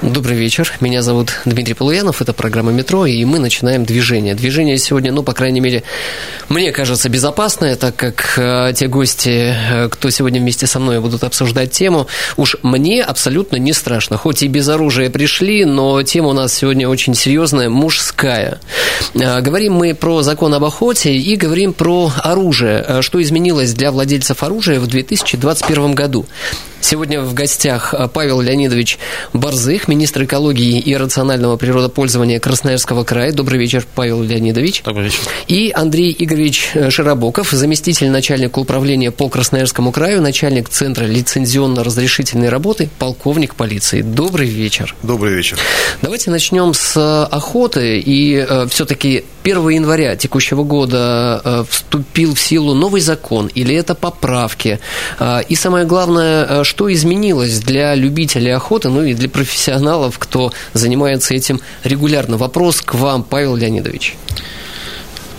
Добрый вечер. Меня зовут Дмитрий Полуянов. Это программа «Метро», и мы начинаем движение. Движение сегодня, ну, по крайней мере, мне кажется, безопасное, так как э, те гости, э, кто сегодня вместе со мной будут обсуждать тему, уж мне абсолютно не страшно. Хоть и без оружия пришли, но тема у нас сегодня очень серьезная, мужская. Э, говорим мы про закон об охоте и говорим про оружие. Э, что изменилось для владельцев оружия в 2021 году? Сегодня в гостях э, Павел Леонидович Борзых, министр экологии и рационального природопользования Красноярского края. Добрый вечер, Павел Леонидович. Добрый вечер. И Андрей Игоревич э, Широбоков, заместитель начальника управления по Красноярскому краю, начальник Центра лицензионно-разрешительной работы, полковник полиции. Добрый вечер. Добрый вечер. Давайте начнем с э, охоты. И э, все-таки 1 января текущего года э, вступил в силу новый закон или это поправки? Э, и самое главное, э, что изменилось для любителей охоты, ну и для профессионалов, кто занимается этим регулярно? Вопрос к вам, Павел Леонидович.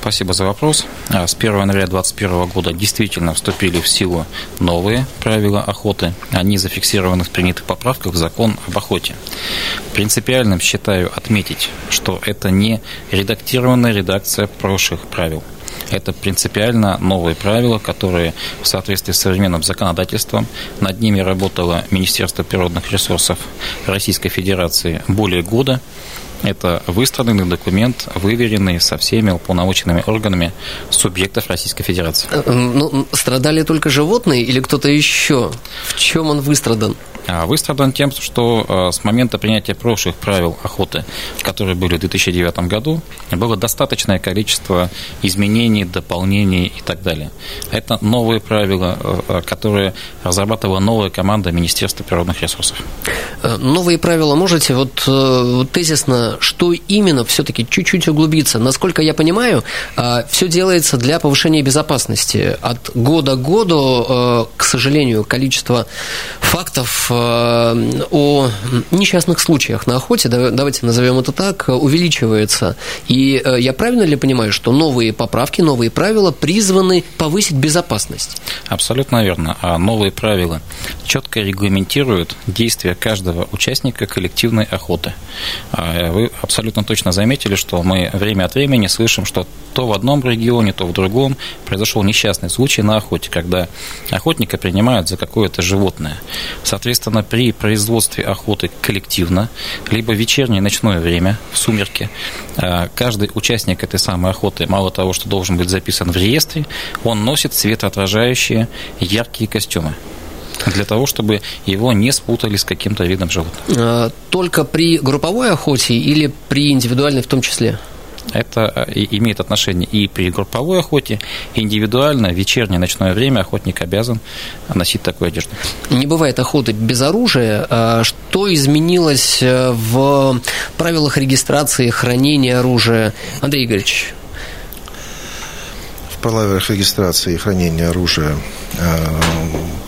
Спасибо за вопрос. А, С 1 января 2021 года действительно вступили в силу новые правила охоты. Они зафиксированы в принятых поправках в закон об охоте. Принципиальным считаю отметить, что это не редактированная редакция прошлых правил. Это принципиально новые правила, которые в соответствии с современным законодательством, над ними работало Министерство природных ресурсов Российской Федерации более года. Это выстраданный документ, выверенный со всеми уполномоченными органами субъектов Российской Федерации. Э, Ну, страдали только животные или кто-то еще? В чем он выстрадан? А Выстрадан тем, что э, с момента принятия прошлых правил охоты, которые были в 2009 году, было достаточное количество изменений, дополнений и так далее. Это новые правила, э, которые разрабатывала новая команда Министерства природных ресурсов. Э, Новые правила можете вот, э, вот тезисно, что именно все-таки чуть-чуть углубиться? Насколько я понимаю, все делается для повышения безопасности. От года к году, э, к сожалению, количество фактов э, о несчастных случаях на охоте, да- давайте назовем это так, увеличивается. И э, я правильно ли понимаю, что новые поправки, новые правила призваны повысить безопасность? Абсолютно верно. А новые правила четко регламентируют действия каждого участника коллективной охоты. А Вы абсолютно точно заметили, что мы время от времени слышим, что то в одном регионе, то в другом произошел несчастный случай на охоте, когда охотника принимают за какое-то животное. Соответственно, при производстве охоты коллективно, либо вечернее ночное время, в сумерки, а, каждый участник этой самой охоты, мало того, что должен быть записан в реестре, он носит светоотражающие яркие костюмы для того, чтобы его не спутали с каким-то видом животных. Э, Только при групповой охоте или при индивидуальной в том числе? Это э, имеет отношение и при групповой охоте, и индивидуально, в вечернее ночное время охотник обязан носить такую одежду. Не бывает охоты без оружия. А Что изменилось э, в правилах регистрации, хранения оружия? Андрей Игоревич, В правилах регистрации и хранения оружия э,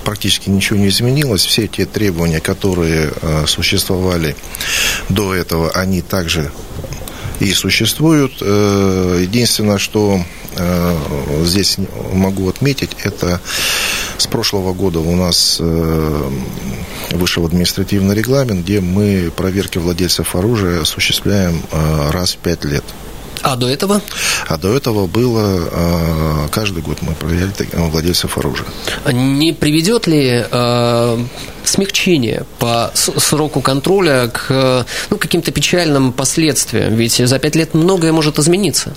практически ничего не изменилось. Все те требования, которые э, существовали до этого, они также и существуют. Э, Единственное, что э, здесь могу отметить, это с прошлого года у нас вышел административный регламент, где мы проверки владельцев оружия осуществляем раз в пять лет. А до этого А до этого было э, каждый год мы проверяли так- владельцев оружия. не приведет ли э, смягчение по сроку контроля к ну, каким-то печальным последствиям? Ведь за пять лет многое может измениться.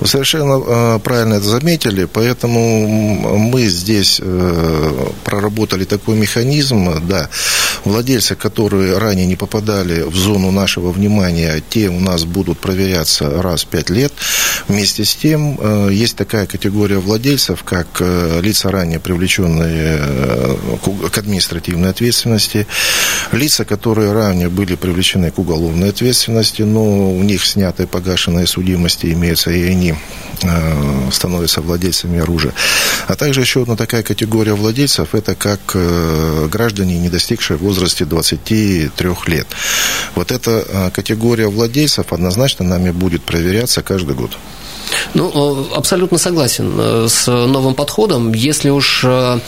Вы совершенно э, правильно это заметили, поэтому мы здесь э, проработали такой механизм, да, владельцы, которые ранее не попадали в зону нашего внимания, те у нас будут проверяться раз в пять лет. Вместе с тем, э, есть такая категория владельцев, как лица ранее привлеченные к административной ответственности, ответственности. Лица, которые ранее были привлечены к уголовной ответственности, но у них снятые погашенные судимости имеются, и они э, становятся владельцами оружия. А также еще одна такая категория владельцев, это как э, граждане, не достигшие возрасте 23 лет. Вот эта э, категория владельцев однозначно нами будет проверяться каждый год. Ну, абсолютно согласен э, с новым подходом. Если уж э,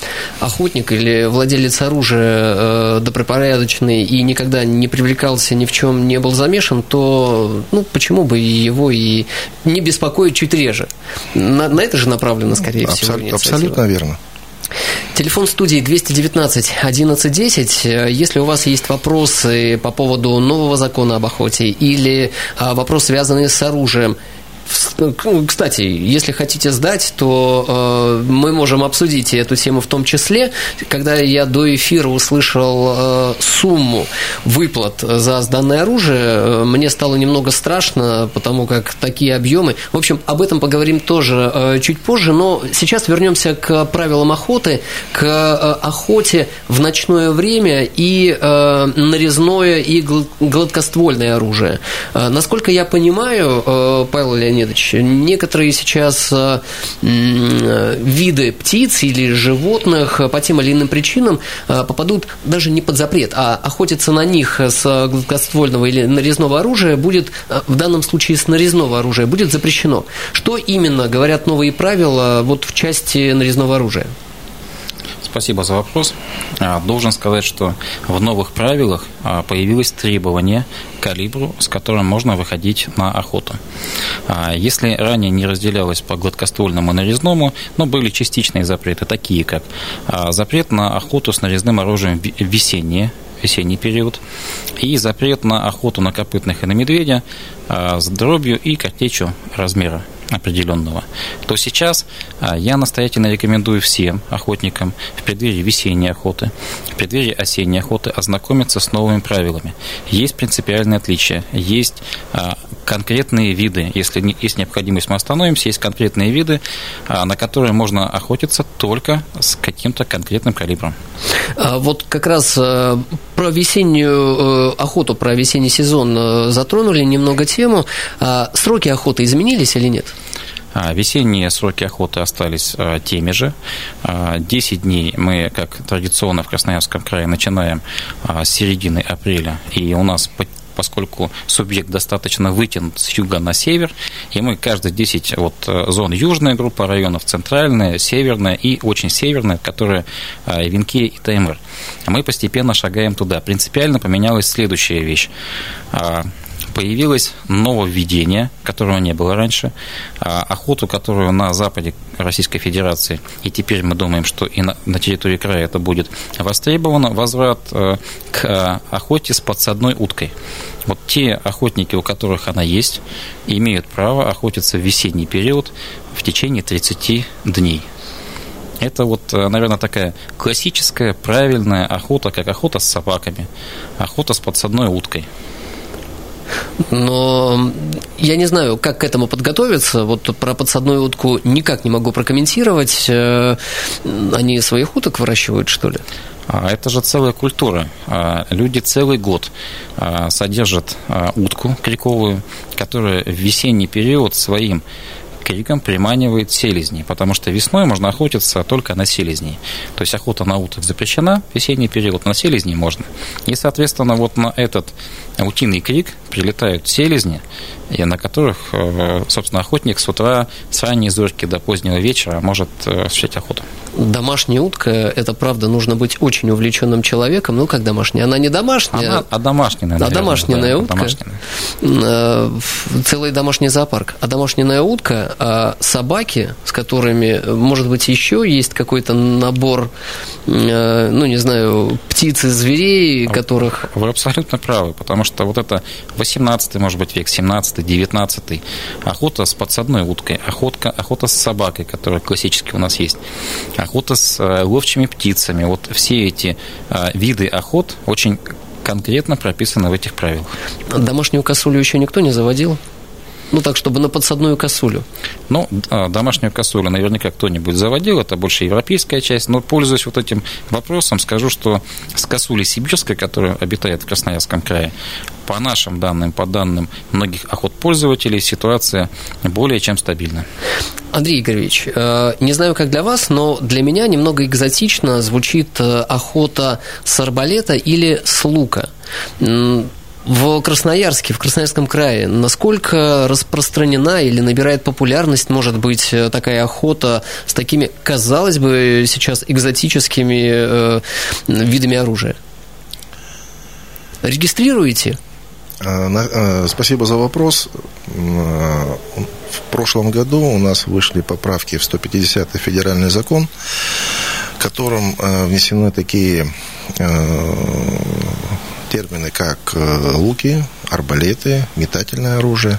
охотник или владелец оружия э, добропорядочный и никогда не привлекался, ни в чем не был замешан, то ну, почему бы его и не беспокоить чуть реже? На, на это же направлено, скорее всего, Абсолютно, абсолютно верно. Телефон студии 219 1110. Если у вас есть вопросы по поводу нового закона об охоте или вопросы, связанные с оружием, кстати, если хотите сдать, то э, мы можем обсудить эту тему в том числе. Когда я до эфира услышал э, сумму выплат за сданное оружие, э, мне стало немного страшно, потому как такие объемы. В общем, об этом поговорим тоже э, чуть позже, но сейчас вернемся к правилам охоты, к э, охоте в ночное время и э, нарезное и гладкоствольное оружие. Э, насколько я понимаю, э, Павел Леонидович, Леонидович, некоторые сейчас э, виды птиц или животных по тем или иным причинам э, попадут даже не под запрет, а охотиться на них с гладкоствольного или нарезного оружия будет, э, в данном случае с нарезного оружия, будет запрещено. Что именно говорят новые правила вот в части нарезного оружия? Спасибо за вопрос. А, должен сказать, что в новых правилах а, появилось требование калибру, с которым можно выходить на охоту. А, если ранее не разделялось по гладкоствольному и нарезному, но были частичные запреты, такие как запрет на охоту с нарезным оружием весеннее, весенний период, и запрет на охоту на копытных и на медведя с дробью и картечью размера определенного, то сейчас а, я настоятельно рекомендую всем охотникам в преддверии весенней охоты, в преддверии осенней охоты ознакомиться с новыми правилами. Есть принципиальные отличия, есть а, конкретные виды, если есть необходимость, мы остановимся, есть конкретные виды, а, на которые можно охотиться только с каким-то конкретным калибром. Вот как раз про весеннюю э, охоту, про весенний сезон э, затронули немного тему. Сроки охоты изменились или нет? А, весенние сроки охоты остались а, теми же. 10 а, дней мы, как традиционно в Красноярском крае, начинаем с середины апреля, и у нас поскольку субъект достаточно вытянут с юга на север, и мы каждые 10 вот, зон южная группа районов, центральная, северная и очень северная, которые Венки и Таймыр. Мы постепенно шагаем туда. Принципиально поменялась следующая вещь появилось нововведение, которого не было раньше, а, охоту, которую на западе Российской Федерации, и теперь мы думаем, что и на, на территории края это будет востребовано, возврат э, к охоте с подсадной уткой. Вот те охотники, у которых она есть, имеют право охотиться в весенний период в течение 30 дней. Это вот, э, наверное, такая классическая, правильная охота, как охота с собаками, охота с подсадной уткой. Но я не знаю, как к этому подготовиться. Вот про подсадную утку никак не могу прокомментировать. Э, они своих уток выращивают, что ли? А, это же целая культура. А, люди целый год а, содержат утку криковую, которая в весенний период своим криком приманивает селезни, потому что весной можно охотиться только на селезней. То есть охота на уток запрещена, весенний период, на селезней можно. И, соответственно, вот на этот утиный крик прилетают селезни, и на которых, э, собственно, охотник с утра, с ранней зорьки до позднего вечера может э, осуществлять охоту. Домашняя утка, это правда, нужно быть очень увлеченным человеком. Ну, как домашняя? Она не домашняя. Она, а домашняя, наверное. А домашняя да, утка. Домашняя. Э, целый домашний зоопарк. А домашняя утка, а собаки, с которыми, может быть, еще есть какой-то набор, ну, не знаю, птиц и зверей, которых... Вы абсолютно правы, потому что вот это 18 может быть, век, 17 19 охота с подсадной уткой, охотка, охота с собакой, которая классически у нас есть, охота с э, ловчими птицами. Вот все эти э, виды охот очень конкретно прописаны в этих правилах. Домашнюю косулю еще никто не заводил? Ну, так, чтобы на подсадную косулю. Ну, домашнюю косулю наверняка кто-нибудь заводил, это больше европейская часть, но, пользуясь вот этим вопросом, скажу, что с косулей сибирской, которая обитает в Красноярском крае, по нашим данным, по данным многих охотпользователей, ситуация более чем стабильна. Андрей Игоревич, э, не знаю, как для вас, но для меня немного экзотично звучит э, охота с арбалета или с лука. В Красноярске, в Красноярском крае, насколько распространена или набирает популярность, может быть, э, такая охота с такими, казалось бы, сейчас экзотическими э, видами оружия? Регистрируете? А, спасибо за вопрос. В прошлом году у нас вышли поправки в 150-й федеральный закон, в котором внесены такие термины, как э, луки, арбалеты, метательное оружие.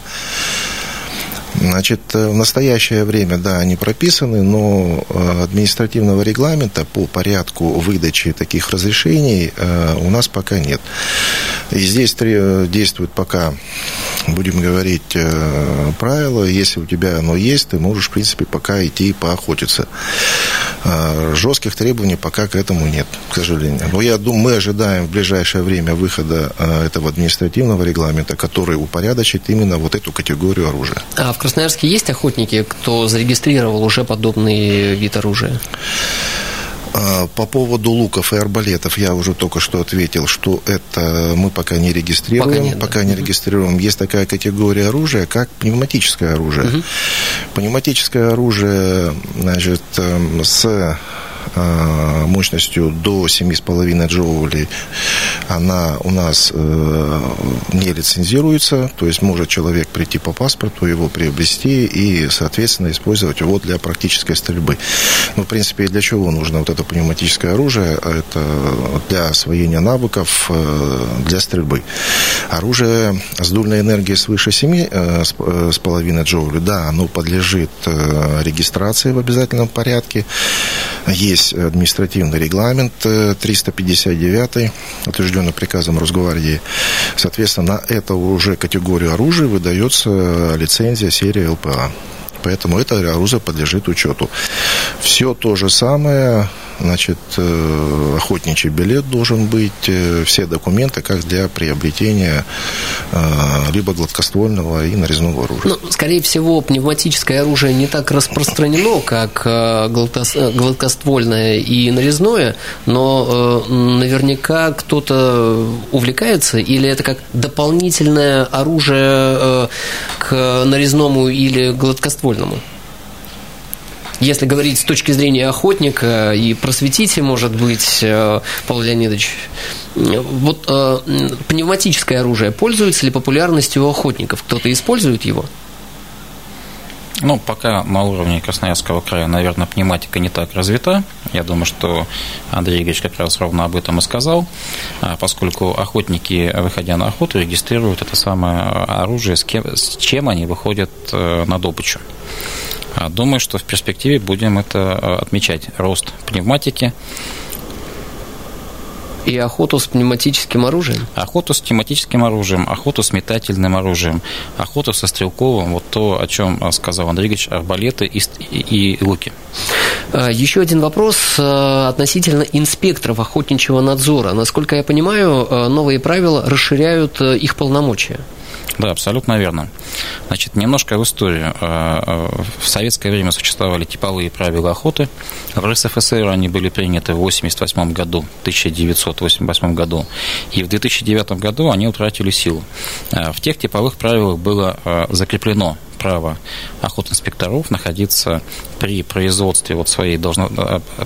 Значит, э, в настоящее время, да, они прописаны, но э, административного регламента по порядку выдачи таких разрешений у нас пока нет. И здесь действует пока, будем говорить, правило, если у тебя оно есть, ты можешь, в принципе, пока идти поохотиться. А, жестких требований пока к этому нет, к сожалению. Но я думаю, мы ожидаем в ближайшее время выхода этого административного регламента, который упорядочит именно вот эту категорию оружия. А в Красноярске есть охотники, кто зарегистрировал уже подобный вид оружия? А, по поводу луков и арбалетов я уже только что ответил, что это мы пока не регистрируем. Пока, нет, пока да. не регистрируем. Есть такая категория оружия, как пневматическое оружие. Угу. Пневматическое оружие, значит, эм, с мощностью до 7,5 джоулей, она у нас э, не лицензируется, то есть может человек прийти по паспорту, его приобрести и, соответственно, использовать его для практической стрельбы. Ну, в принципе, для чего нужно вот это пневматическое оружие? Это для освоения навыков э, для стрельбы. Оружие с дульной энергией свыше 7,5 джоулей, да, оно подлежит регистрации в обязательном порядке. Есть есть административный регламент 359, э, утвержденный приказом Росгвардии. Соответственно, на эту уже категорию оружия выдается лицензия серии ЛПА. Поэтому это оружие подлежит учету. Все то же самое Значит, э, охотничий билет должен быть, э, все документы, как для приобретения э, либо гладкоствольного и нарезного оружия. Ну, скорее всего, пневматическое оружие не так распространено, как гладкоствольное и нарезное, но наверняка кто-то увлекается, или это как дополнительное оружие к нарезному или гладкоствольному? Если говорить с точки зрения охотника и просветите, может быть, э, Павел Леонидович, вот э, пневматическое оружие пользуется ли популярностью у охотников? Кто-то использует его? Ну, пока на уровне Красноярского края, наверное, пневматика не так развита. Я думаю, что Андрей Игоревич как раз ровно об этом и сказал, а, поскольку охотники, выходя на охоту, регистрируют это самое оружие, с, кем, с чем они выходят э, на добычу. А, думаю, что в перспективе будем это а, отмечать. Рост пневматики, и охоту с пневматическим оружием? Охоту с пневматическим оружием, охоту с метательным оружием, охоту со стрелковым, вот то, о чем а, сказал Андрей Ильич, арбалеты и, и, и луки. Еще один вопрос относительно инспекторов охотничьего надзора. Насколько я понимаю, новые правила расширяют их полномочия. Да, абсолютно верно. Значит, немножко в историю. Э, э, в советское время существовали типовые правила охоты. В РСФСР они были приняты в 1988 году, 1988 году. И в 2009 году они утратили силу. Э, в тех типовых правилах было закреплено право охотинспекторов находиться при производстве вот своей должно,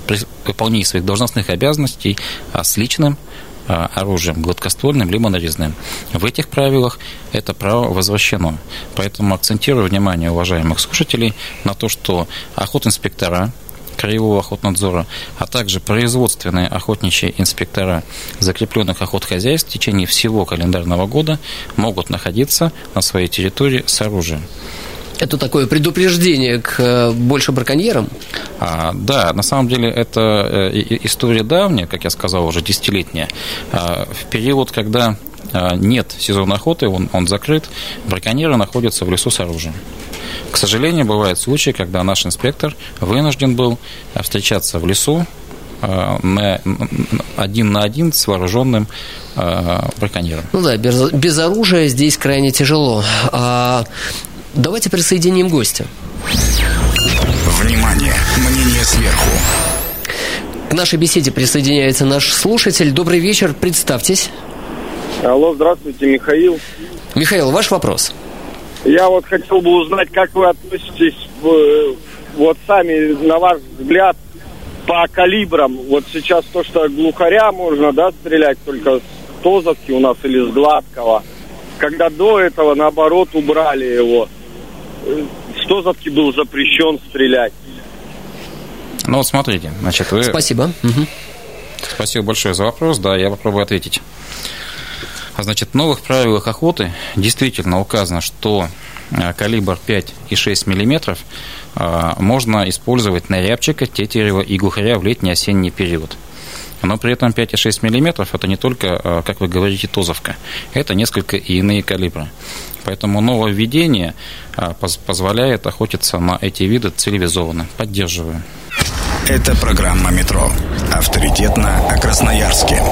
при выполнении своих должностных обязанностей с личным а, оружием гладкоствольным либо нарезным. В этих правилах это право возвращено. Поэтому акцентирую внимание уважаемых слушателей на то, что охотинспектора краевого охотнадзора, а также производственные охотничьи инспектора закрепленных охотхозяйств в течение всего календарного года могут находиться на своей территории с оружием. Это такое предупреждение к э, больше браконьерам? А, да, на самом деле это э, история давняя, как я сказал, уже десятилетняя. А, в период, когда а, нет сезона охоты, он, он закрыт, браконьеры находятся в лесу с оружием. К сожалению, бывают случаи, когда наш инспектор вынужден был встречаться в лесу а, на, один на один с вооруженным браконьером. Ну да, без, без оружия здесь крайне тяжело. А, давайте присоединим гостя. Внимание! Мнение сверху. К нашей беседе присоединяется наш слушатель. Добрый вечер, представьтесь. Алло, здравствуйте, Михаил. Михаил, ваш вопрос. Я вот хотел бы узнать, как вы относитесь вот сами, на ваш взгляд, по калибрам. Вот сейчас то, что глухаря можно, да, стрелять только с Тозовки у нас или с Гладкого. Когда до этого, наоборот, убрали его. С Тозовки был запрещен стрелять. Ну вот смотрите, значит, вы... Спасибо. Угу. Спасибо большое за вопрос. Да, я попробую ответить. А значит, в новых правилах охоты действительно указано, что а, калибр 5 и 6 миллиметров а, можно использовать на рябчика, тетерева и глухаря в летний-осенний период. Но при этом 5,6 мм это не только, как вы говорите, тозовка, это несколько и иные калибры. Поэтому нововведение позволяет охотиться на эти виды цивилизованно. Поддерживаю. Это программа «Метро». Авторитетно о Красноярске.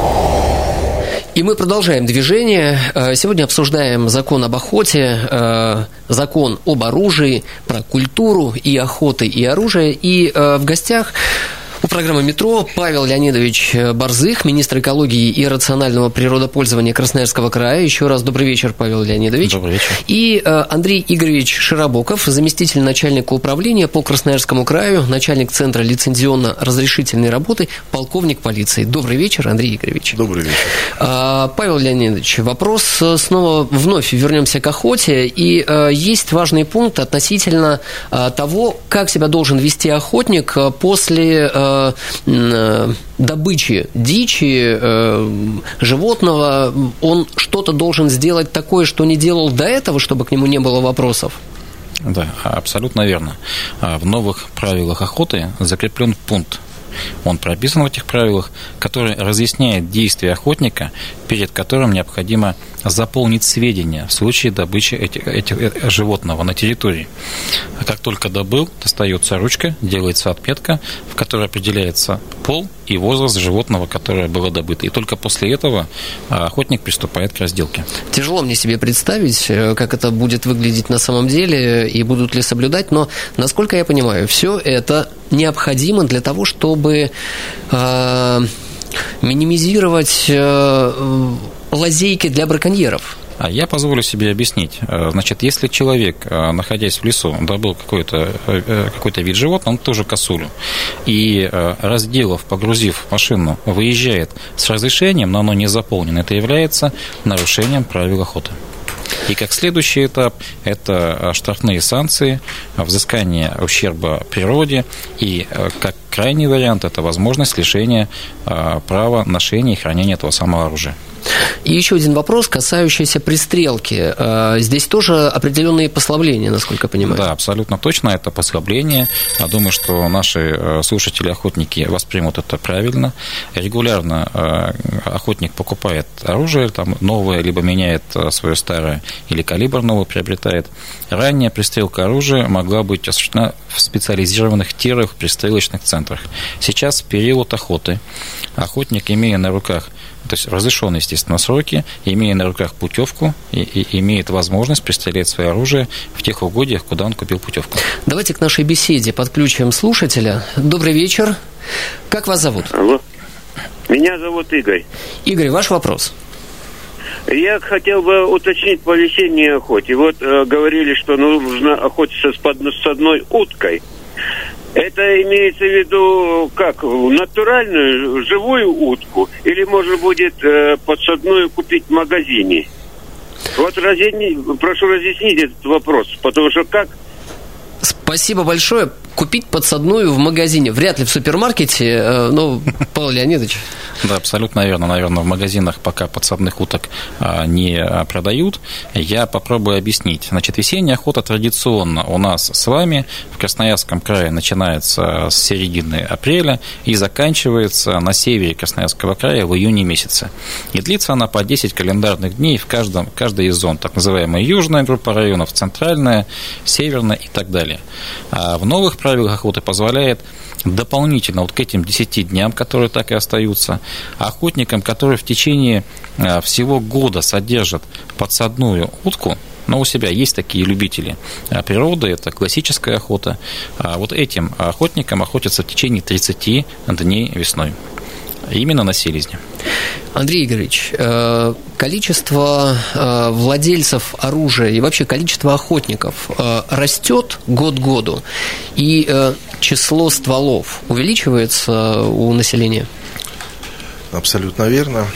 И мы продолжаем движение. Э, сегодня обсуждаем закон об охоте, э, закон об оружии, про культуру и охоты, и оружие. И э, в гостях у программы «Метро» Павел Леонидович Барзых, министр экологии и рационального природопользования Красноярского края. Еще раз добрый вечер, Павел Леонидович. Добрый вечер. И э, Андрей Игоревич Широбоков, заместитель начальника управления по Красноярскому краю, начальник Центра лицензионно-разрешительной работы, полковник полиции. Добрый вечер, Андрей Игоревич. Добрый вечер. А, Павел Леонидович, вопрос э, снова вновь вернемся к охоте. И э, есть важный пункт относительно того, как себя должен вести охотник после Э, добычи дичи, э, животного, он что-то должен сделать такое, что не делал до этого, чтобы к нему не было вопросов? Да, абсолютно верно. А в новых правилах охоты закреплен пункт он прописан в этих правилах, который разъясняет действия охотника, перед которым необходимо заполнить сведения в случае добычи этих, этих, животного на территории. Как только добыл, достается ручка, делается отметка, в которой определяется пол и возраст животного, которое было добыто. И только после этого а, охотник приступает к разделке. Тяжело мне себе представить, э, как это будет выглядеть на самом деле и будут ли соблюдать, но, насколько я понимаю, все это необходимо для того, чтобы э, минимизировать э, лазейки для браконьеров. А я позволю себе объяснить. Э, значит, если человек, э, находясь в лесу, добыл какой-то э, какой вид животного, он тоже косулю, и разделав, погрузив машину, выезжает с разрешением, но оно не заполнено, это является нарушением правил охоты. И как следующий этап – это штрафные санкции, взыскание ущерба природе и как крайний вариант – это возможность лишения права ношения и хранения этого самого оружия. И еще один вопрос, касающийся пристрелки. Э, здесь тоже определенные послабления, насколько я понимаю. Да, абсолютно точно, это послабление. Я думаю, что наши э, слушатели-охотники воспримут это правильно. Регулярно э, охотник покупает оружие, там новое, либо меняет свое старое, или калибр новый приобретает. Ранее пристрелка оружия могла быть осуществлена в специализированных тирах, пристрелочных центрах. Сейчас в период охоты охотник, имея на руках то есть разрешенные, естественно, сроки, имея на руках путевку, и, и имеет возможность пристрелять свое оружие в тех угодьях, куда он купил путевку. Давайте к нашей беседе подключим слушателя. Добрый вечер. Как вас зовут? Алло. Меня зовут Игорь. Игорь, ваш вопрос. Я хотел бы уточнить по весенней охоте. Вот э, говорили, что нужно охотиться с, под, с одной уткой. Это имеется в виду как? Натуральную, живую утку? Или можно будет э, подсадную купить в магазине? Вот разъясни, прошу разъяснить этот вопрос, потому что как Спасибо большое. Купить подсадную в магазине. Вряд ли в супермаркете, ну, Павел Леонидович. Да, абсолютно верно. Наверное, в магазинах пока подсадных уток не продают. Я попробую объяснить. Значит, весенняя охота традиционно у нас с вами в Красноярском крае начинается с середины апреля и заканчивается на севере Красноярского края в июне месяце. И длится она по 10 календарных дней в каждом, каждой из зон, так называемая южная группа районов, центральная, северная и так далее. А в новых правилах охоты позволяет дополнительно вот к этим 10 дням, которые так и остаются, охотникам, которые в течение а, всего года содержат подсадную утку, но у себя есть такие любители а, природы, это классическая охота. А вот этим охотникам охотятся в течение 30 дней весной. Именно на селезне. Андрей Игоревич, э, количество э, владельцев оружия и вообще количество охотников э, растет год к году, и число стволов увеличивается у населения? Абсолютно верно.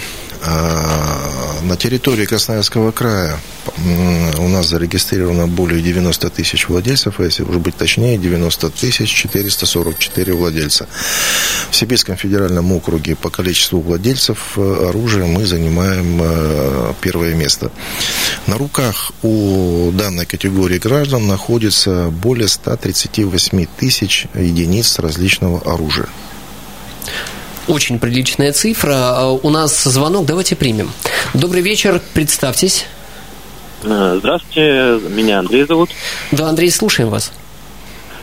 На территории Красноярского края у нас зарегистрировано более 90 тысяч владельцев, а если уже быть точнее, 90 тысяч 444 владельца. В Сибирском федеральном округе по количеству владельцев э, оружия мы занимаем э, первое место. На руках у данной категории граждан находится более 138 тысяч единиц различного оружия. Очень приличная цифра. А, у нас звонок, давайте примем. Добрый вечер, представьтесь. Э, здравствуйте, меня Андрей зовут. Да, Андрей, слушаем вас.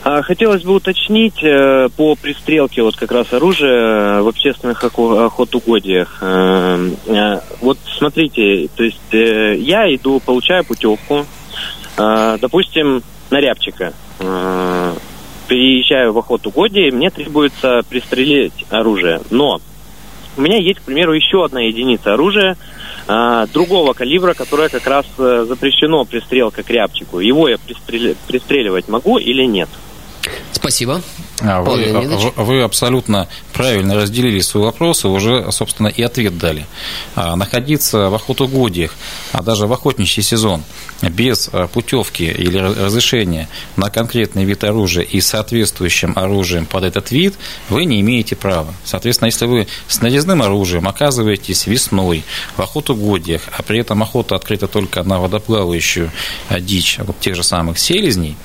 А, хотелось бы уточнить э, по пристрелке вот как раз оружия в общественных охотугодиях. Э, вот смотрите, то есть я иду, получаю путевку, допустим, на рябчика приезжаю в охоту годи, мне требуется пристрелить оружие. Но у меня есть, к примеру, еще одна единица оружия а, другого калибра, которое как раз а, запрещено пристрелка к рябчику. Его я пристрел... пристреливать могу или нет? Спасибо. А вы, а, вы абсолютно правильно разделили свой вопрос и уже, собственно, и ответ дали. А, находиться в охотугодиях, а даже в охотничий сезон без а, путевки или разрешения на конкретный вид оружия и соответствующим оружием под этот вид вы не имеете права. Соответственно, если вы с нарезным оружием оказываетесь весной в охотугодиях, а при этом охота открыта только на водоплавающую дичь, вот тех же самых селезней,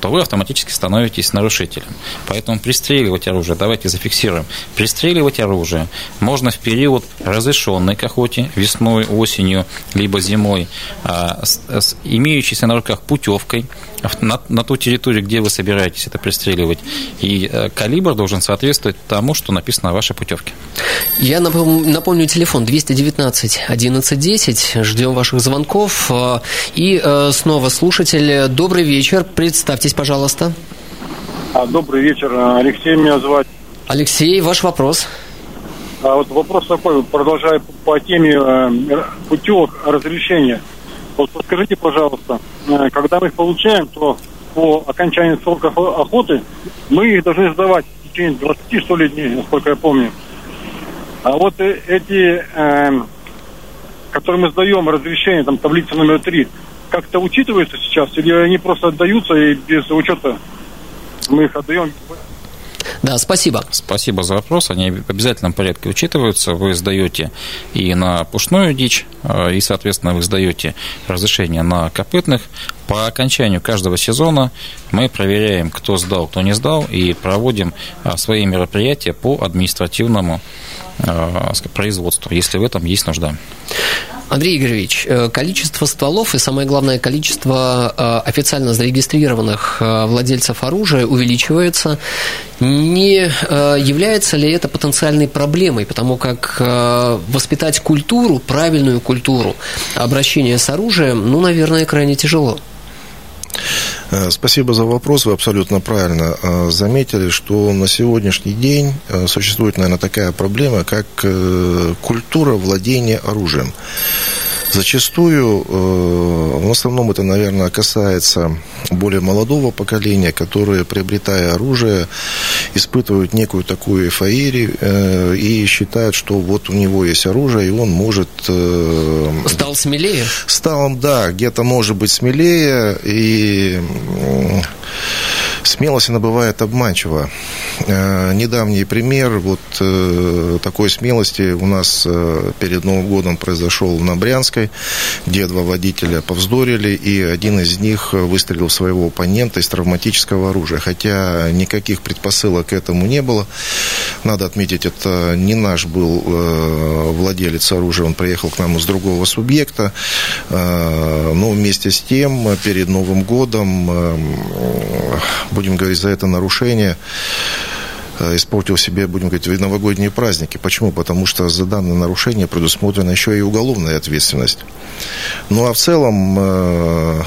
то вы автоматически становитесь нарушителем. Поэтому пристреливать оружие, давайте зафиксируем, пристреливать оружие можно в период разрешенной к охоте, весной, осенью, либо зимой, а, с, с имеющейся на руках путевкой на, на ту территорию, где вы собираетесь это пристреливать. И э, калибр должен соответствовать тому, что написано на вашей путевке. Я напомню, напомню телефон 219 1110. Ждем ваших звонков. Э, и э, снова слушатель. Добрый вечер. Представьтесь, пожалуйста. А, добрый вечер, Алексей меня звать. Алексей, ваш вопрос. А вот вопрос такой, продолжая по теме э, путевок разрешения. Вот подскажите, пожалуйста, э, когда мы их получаем, то по окончании срока охоты мы их должны сдавать в течение 20, что ли, дней, насколько я помню. А вот э, эти, э, которые мы сдаем разрешение, там таблица номер три, как-то учитывается сейчас, или они просто отдаются и без учета мы их отдаем. Да, спасибо. Спасибо за вопрос. Они в обязательном порядке учитываются. Вы сдаете и на пушную дичь, э, и, соответственно, вы сдаете разрешение на копытных. По окончанию каждого сезона мы проверяем, кто сдал, кто не сдал, и проводим э, свои мероприятия по административному э, производству, если в этом есть нужда. Андрей Игоревич, э, количество стволов и, самое главное, количество э, официально зарегистрированных э, владельцев оружия увеличивается. Не является ли это потенциальной проблемой? Потому как воспитать культуру, правильную культуру обращения с оружием, ну, наверное, крайне тяжело. Э, спасибо за вопрос. Вы абсолютно правильно э, заметили, что на сегодняшний день э, существует, наверное, такая проблема, как культура владения оружием. Зачастую, э, в основном это, наверное, касается более молодого поколения, которые, приобретая оружие, испытывают некую такую эйфорию э, и считают, что вот у него есть оружие, и он может... Э, Стал смелее? Стал, да, где-то может быть смелее, и Смелость, она бывает обманчива. Э, недавний пример вот э, такой смелости у нас э, перед Новым годом произошел на Брянской, где два водителя повздорили, и один из них выстрелил своего оппонента из травматического оружия. Хотя никаких предпосылок к этому не было. Надо отметить, это не наш был владелец оружия, он приехал к нам из другого субъекта. Но вместе с тем, перед Новым годом будем говорить, за это нарушение э, испортил себе, будем говорить, новогодние праздники. Почему? Потому что за данное нарушение предусмотрена еще и уголовная ответственность. Ну, а в целом э,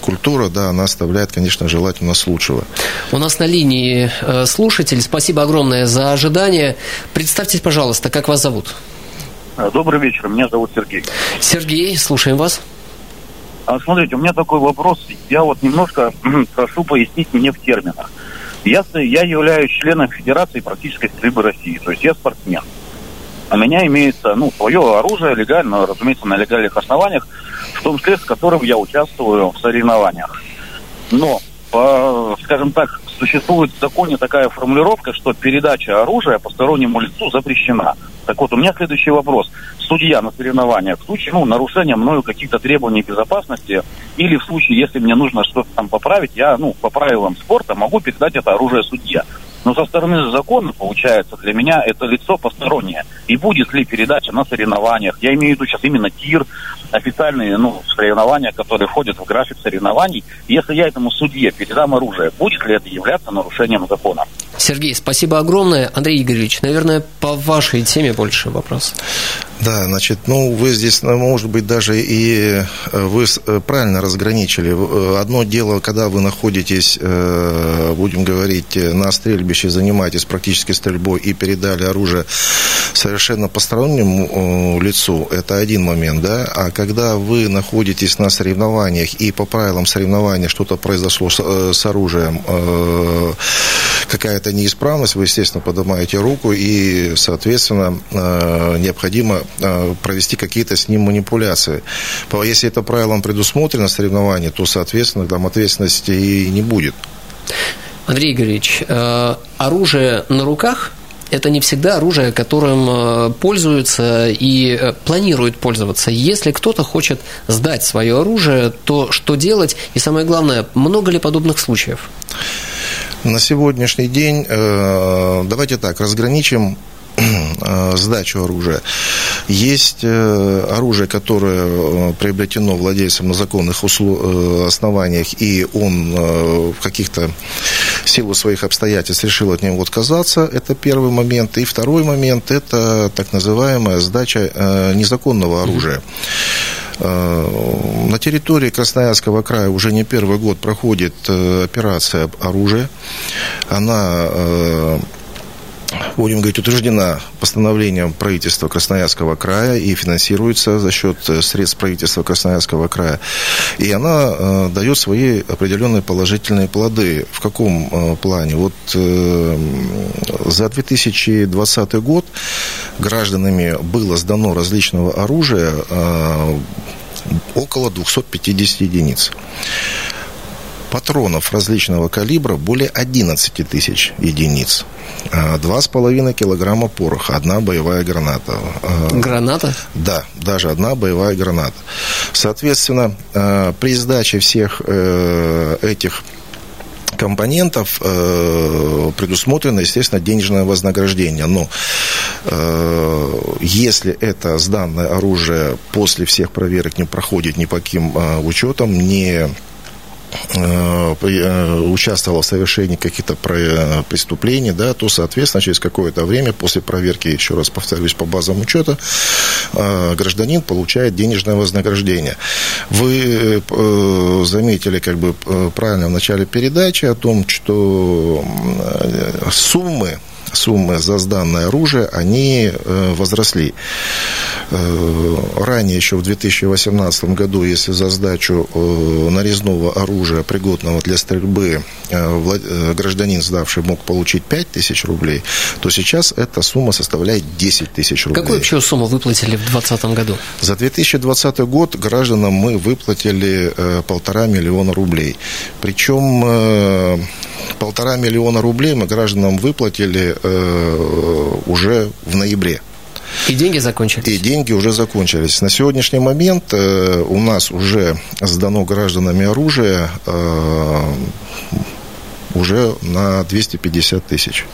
культура, да, она оставляет, конечно, желать у нас лучшего. У нас на линии э, слушатель. Спасибо огромное за ожидание. Представьтесь, пожалуйста, как вас зовут? Добрый вечер, меня зовут Сергей. Сергей, слушаем вас. А смотрите, у меня такой вопрос. Я вот немножко прошу пояснить мне в терминах. Я, я являюсь членом Федерации практической стрельбы России, то есть я спортсмен. У меня имеется ну, свое оружие легально, разумеется, на легальных основаниях, в том числе с которым я участвую в соревнованиях. Но, по, скажем так, существует в законе такая формулировка, что передача оружия постороннему лицу запрещена. Так вот, у меня следующий вопрос. Судья на соревнованиях в случае ну, нарушения мною каких-то требований безопасности или в случае, если мне нужно что-то там поправить, я ну, по правилам спорта могу передать это оружие судье. Но со стороны закона, получается, для меня это лицо постороннее. И будет ли передача на соревнованиях, я имею в виду сейчас именно ТИР, официальные ну, соревнования, которые входят в график соревнований, если я этому судье передам оружие, будет ли это являться нарушением закона? Сергей, спасибо огромное. Андрей Игоревич, наверное, по вашей теме больше вопрос. Да, значит, ну, вы здесь, ну, может быть, даже и э, вы э, правильно разграничили. Э, одно дело, когда вы находитесь, будем говорить, на стрельбище, занимаетесь практически стрельбой и передали оружие совершенно постороннему лицу, это один момент, да, а когда вы находитесь на соревнованиях и по правилам соревнования что-то произошло с оружием, какая-то неисправность, вы, естественно, поднимаете руку и, соответственно, необходимо Э, провести какие-то с ним манипуляции. Если это правилом предусмотрено соревнование, то, соответственно, там ответственности и не будет. Андрей Игоревич, э, оружие на руках это не всегда оружие, которым э, пользуются и планируют пользоваться. Если кто-то хочет сдать свое оружие, то что делать? И самое главное, много ли подобных случаев? На сегодняшний день, давайте так, разграничим Э, сдачу оружия. Есть э, оружие, которое э, приобретено владельцем на законных основаниях, и он в каких-то силу своих обстоятельств решил от него отказаться. Это первый момент. И второй момент – это так называемая сдача незаконного оружия. На территории Красноярского края уже не первый год проходит операция оружия. Она будем говорить, утверждена постановлением правительства Красноярского края и финансируется за счет э, средств правительства Красноярского края. И она э, дает свои определенные положительные плоды. В каком э, плане? Вот э, за 2020 год гражданами было сдано различного оружия э, около 250 единиц патронов различного калибра более 11 тысяч единиц. 2,5 килограмма пороха, одна боевая граната. А, граната? Да, даже одна боевая граната. Соответственно, а, при сдаче всех э, этих компонентов э, предусмотрено, естественно, денежное вознаграждение. Но э, если это сданное оружие после всех проверок не проходит ни по каким э, учетам, не Э, э, участвовал в совершении каких-то э, преступлений, да, то, соответственно, через какое-то время после проверки, еще раз повторюсь, по базам учета, гражданин получает денежное вознаграждение. Вы заметили как бы правильно в начале передачи о том, что суммы суммы за сданное оружие, они э, возросли. Э, ранее, еще в 2018 году, если за сдачу э, нарезного оружия, пригодного для стрельбы, гражданин, сдавший, мог получить 5 тысяч рублей, то сейчас эта сумма составляет 10 тысяч рублей. Какую вообще сумму выплатили в 2020 году? За 2020 год гражданам мы выплатили полтора миллиона рублей. Причем Полтора миллиона рублей мы гражданам выплатили э, уже в ноябре. И деньги закончились? И деньги уже закончились. На сегодняшний момент э, у нас уже сдано гражданами оружие э, уже на 250 тысяч.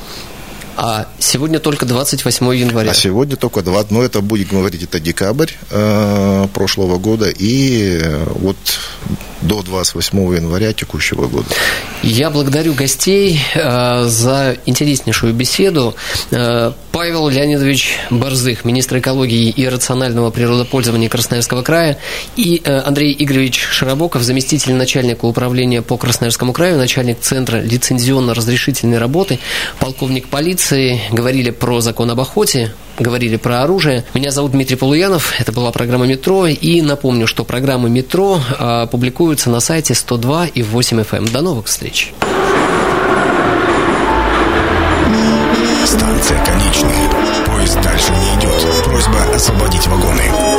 А сегодня только 28 января. А сегодня только 2, ну это будет говорить, это декабрь э, прошлого года и вот до 28 января текущего года. Я благодарю гостей э, за интереснейшую беседу. Э, Павел Леонидович Борзых, министр экологии и рационального природопользования Красноярского края, и э, Андрей Игоревич Широбоков, заместитель начальника управления по Красноярскому краю, начальник Центра лицензионно-разрешительной работы, полковник полиции. Говорили про закон об охоте, говорили про оружие. Меня зовут Дмитрий Полуянов, это была программа «Метро», и напомню, что программы «Метро» публикуются на сайте 102 и 8 FM. Эм. До новых встреч! Станция конечная. Поезд дальше не идет. Просьба освободить вагоны.